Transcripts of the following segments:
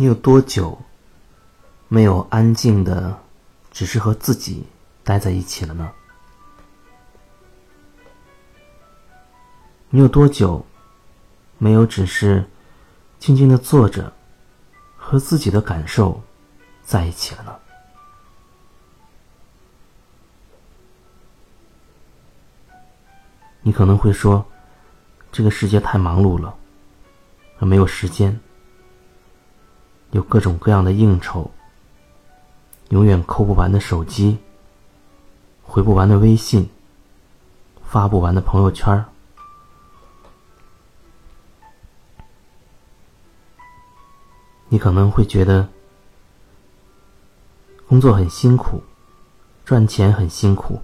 你有多久没有安静的，只是和自己待在一起了呢？你有多久没有只是静静的坐着，和自己的感受在一起了呢？你可能会说，这个世界太忙碌了，而没有时间。有各种各样的应酬，永远扣不完的手机，回不完的微信，发不完的朋友圈你可能会觉得工作很辛苦，赚钱很辛苦，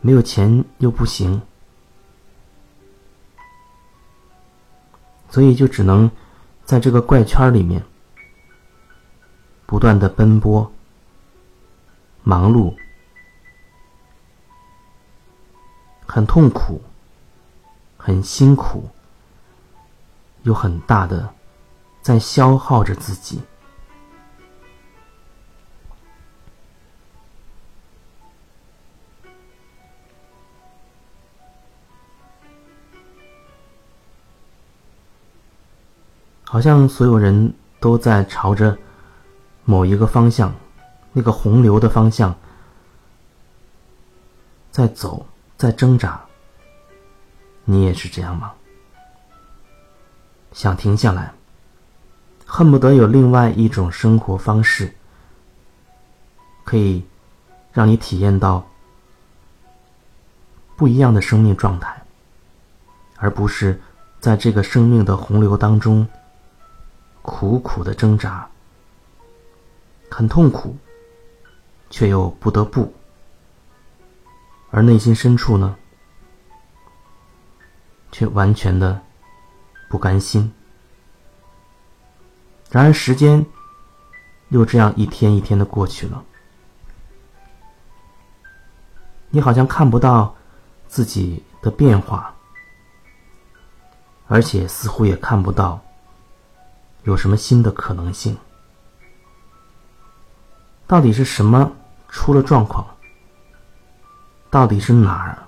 没有钱又不行，所以就只能。在这个怪圈里面，不断的奔波、忙碌，很痛苦、很辛苦，有很大的在消耗着自己。好像所有人都在朝着某一个方向，那个洪流的方向在走，在挣扎。你也是这样吗？想停下来，恨不得有另外一种生活方式，可以让你体验到不一样的生命状态，而不是在这个生命的洪流当中。苦苦的挣扎，很痛苦，却又不得不。而内心深处呢，却完全的不甘心。然而时间又这样一天一天的过去了，你好像看不到自己的变化，而且似乎也看不到。有什么新的可能性？到底是什么出了状况？到底是哪儿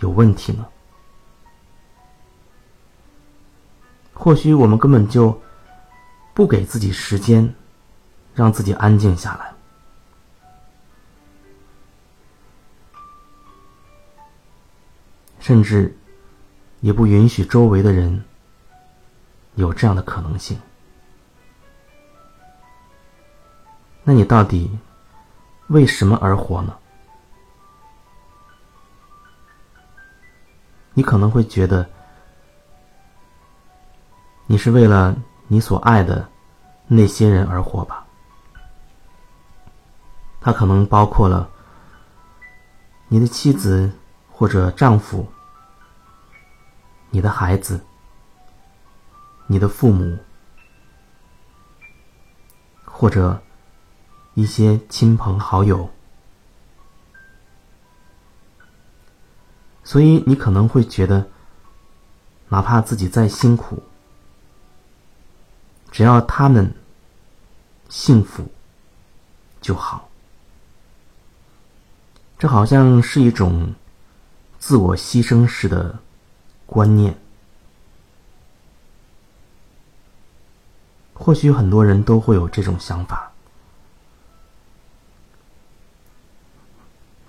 有问题呢？或许我们根本就不给自己时间，让自己安静下来，甚至也不允许周围的人。有这样的可能性，那你到底为什么而活呢？你可能会觉得，你是为了你所爱的那些人而活吧？他可能包括了你的妻子或者丈夫，你的孩子。你的父母，或者一些亲朋好友，所以你可能会觉得，哪怕自己再辛苦，只要他们幸福就好。这好像是一种自我牺牲式的观念。或许很多人都会有这种想法，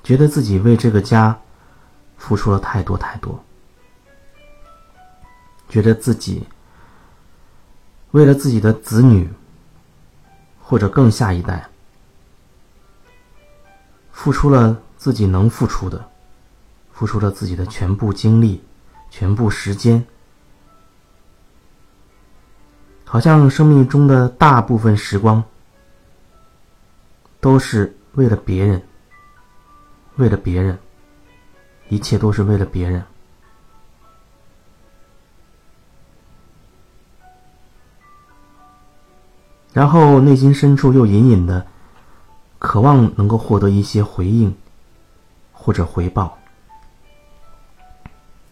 觉得自己为这个家付出了太多太多，觉得自己为了自己的子女或者更下一代付出了自己能付出的，付出了自己的全部精力、全部时间。好像生命中的大部分时光都是为了别人，为了别人，一切都是为了别人。然后内心深处又隐隐的渴望能够获得一些回应或者回报，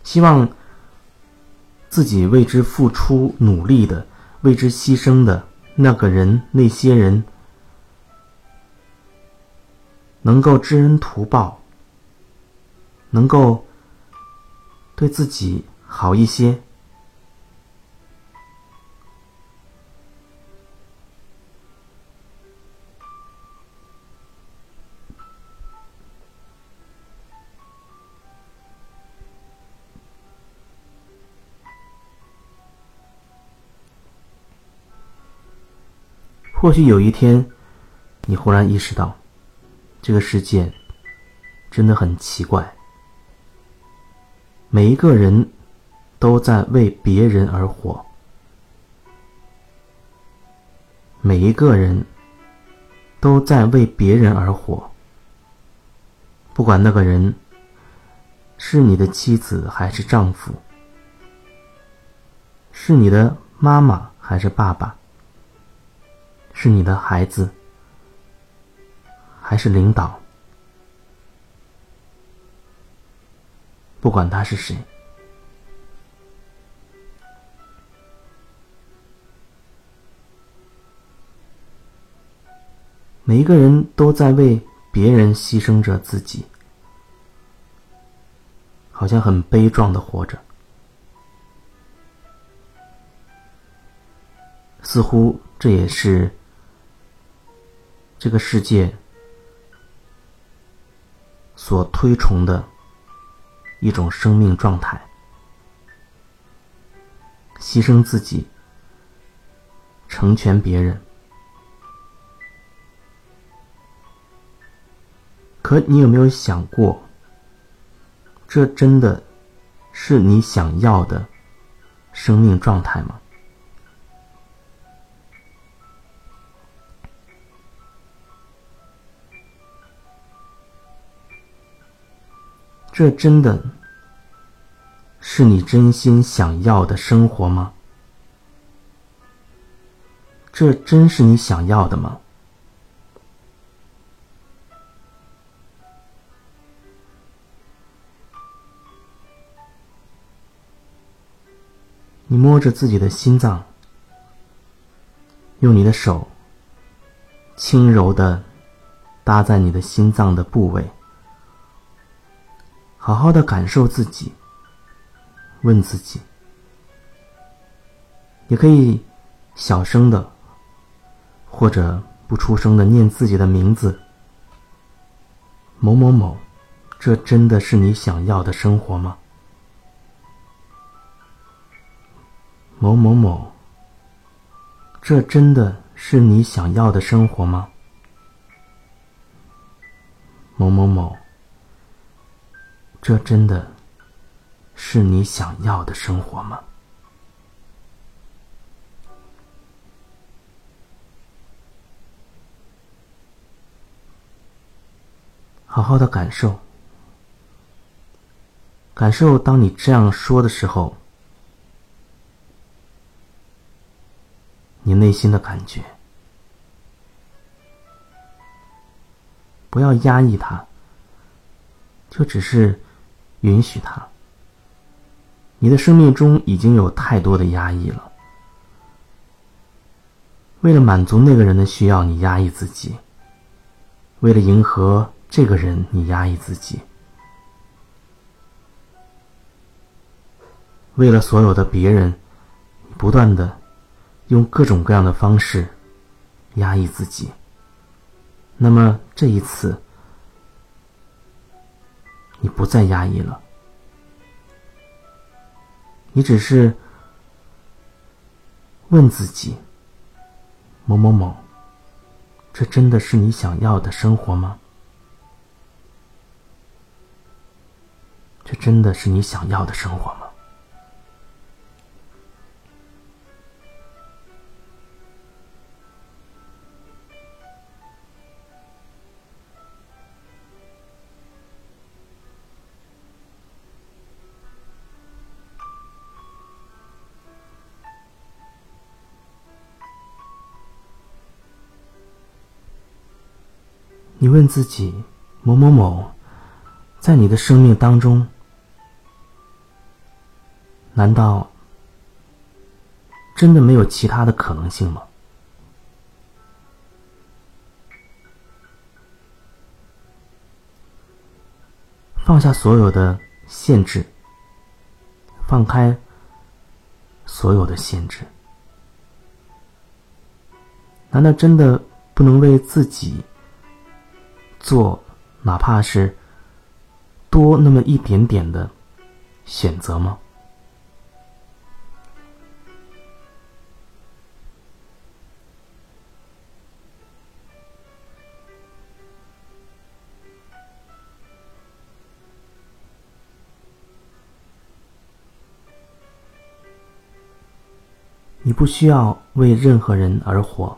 希望自己为之付出努力的、为之牺牲的那个人、那些人，能够知恩图报，能够对自己好一些。或许有一天，你忽然意识到，这个世界真的很奇怪。每一个人都在为别人而活，每一个人都在为别人而活。不管那个人是你的妻子还是丈夫，是你的妈妈还是爸爸。是你的孩子，还是领导？不管他是谁，每一个人都在为别人牺牲着自己，好像很悲壮的活着，似乎这也是。这个世界所推崇的一种生命状态，牺牲自己，成全别人。可你有没有想过，这真的是你想要的生命状态吗？这真的是你真心想要的生活吗？这真是你想要的吗？你摸着自己的心脏，用你的手轻柔的搭在你的心脏的部位。好好的感受自己，问自己，也可以小声的，或者不出声的念自己的名字。某某某，这真的是你想要的生活吗？某某某，这真的是你想要的生活吗？某某某。这真的是你想要的生活吗？好好的感受，感受当你这样说的时候，你内心的感觉，不要压抑它，就只是。允许他。你的生命中已经有太多的压抑了。为了满足那个人的需要，你压抑自己；为了迎合这个人，你压抑自己；为了所有的别人，不断的用各种各样的方式压抑自己。那么这一次。你不再压抑了，你只是问自己：某某某，这真的是你想要的生活吗？这真的是你想要的生活吗？你问自己：某某某，在你的生命当中，难道真的没有其他的可能性吗？放下所有的限制，放开所有的限制，难道真的不能为自己做哪怕是多那么一点点的选择吗？你不需要为任何人而活，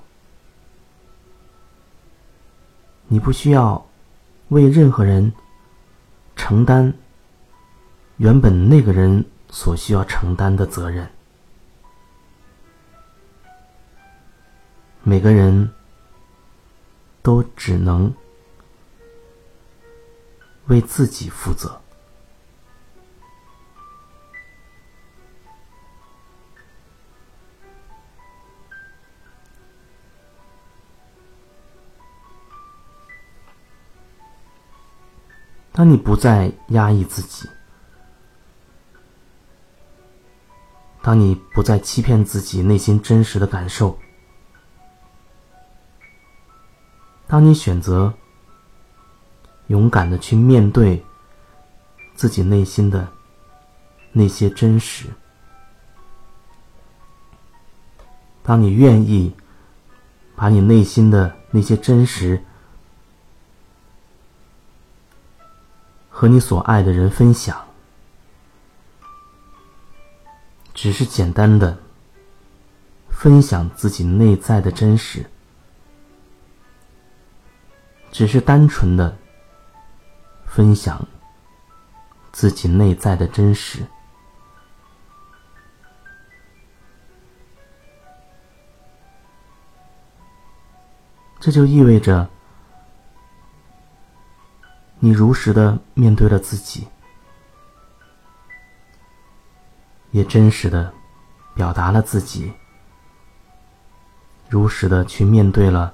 你不需要为任何人承担原本那个人所需要承担的责任。每个人都只能为自己负责。当你不再压抑自己，当你不再欺骗自己内心真实的感受，当你选择勇敢的去面对自己内心的那些真实，当你愿意把你内心的那些真实。和你所爱的人分享，只是简单的分享自己内在的真实，只是单纯的分享自己内在的真实，这就意味着。你如实的面对了自己，也真实的表达了自己，如实的去面对了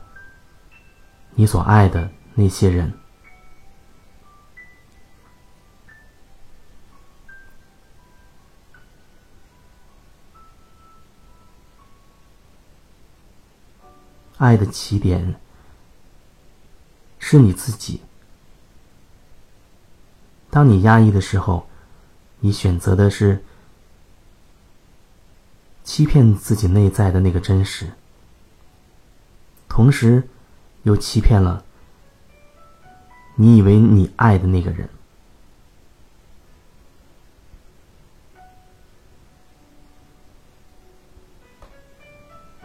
你所爱的那些人。爱的起点是你自己。当你压抑的时候，你选择的是欺骗自己内在的那个真实，同时又欺骗了你以为你爱的那个人。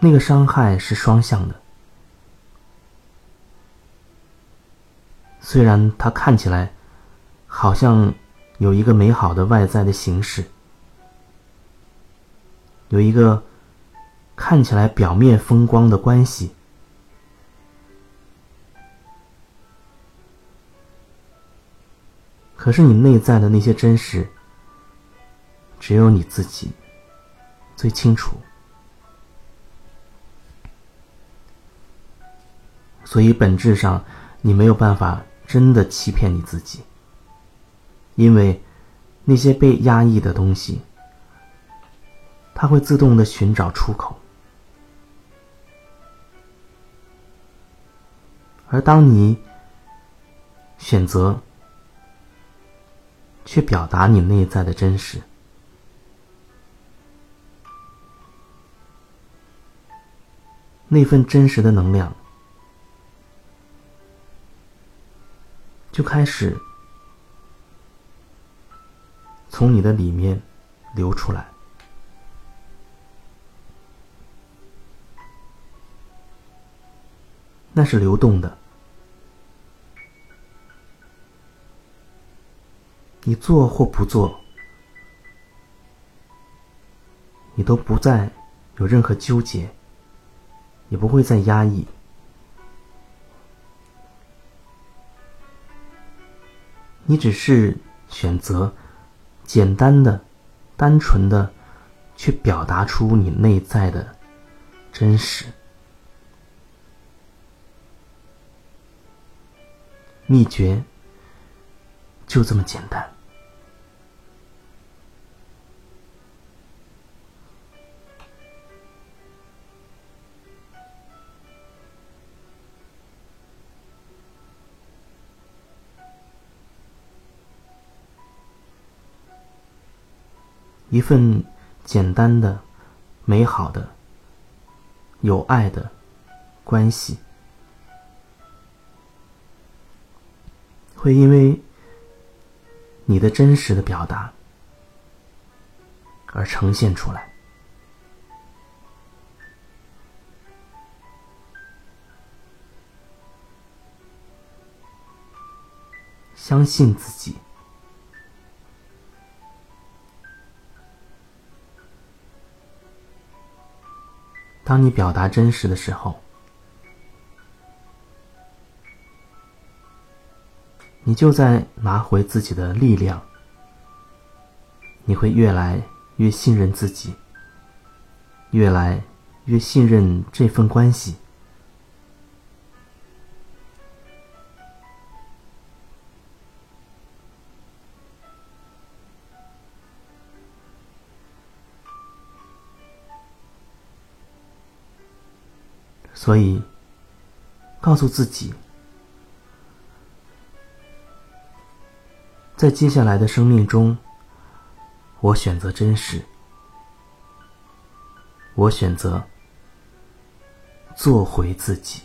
那个伤害是双向的，虽然它看起来。好像有一个美好的外在的形式，有一个看起来表面风光的关系，可是你内在的那些真实，只有你自己最清楚。所以本质上，你没有办法真的欺骗你自己。因为那些被压抑的东西，它会自动的寻找出口，而当你选择去表达你内在的真实，那份真实的能量就开始。从你的里面流出来，那是流动的。你做或不做，你都不再有任何纠结，也不会再压抑，你只是选择。简单的、单纯的去表达出你内在的真实。秘诀就这么简单。一份简单的、美好的、有爱的关系，会因为你的真实的表达而呈现出来。相信自己。当你表达真实的时候，你就在拿回自己的力量。你会越来越信任自己，越来越信任这份关系。所以，告诉自己，在接下来的生命中，我选择真实，我选择做回自己。